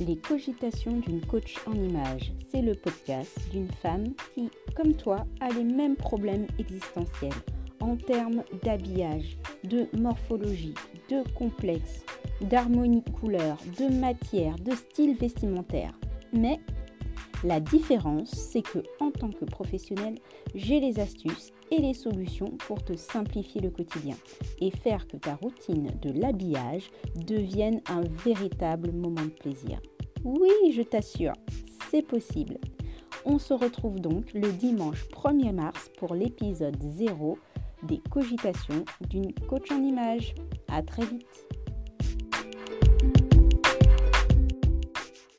Les cogitations d'une coach en image, c'est le podcast d'une femme qui, comme toi, a les mêmes problèmes existentiels en termes d'habillage, de morphologie, de complexe, d'harmonie couleur, de matière, de style vestimentaire. Mais la différence, c'est que en tant que professionnel, j'ai les astuces et les solutions pour te simplifier le quotidien et faire que ta routine de l'habillage devienne un véritable moment de plaisir. Oui, je t'assure, c'est possible. On se retrouve donc le dimanche 1er mars pour l'épisode 0 des cogitations d'une coach en image. À très vite.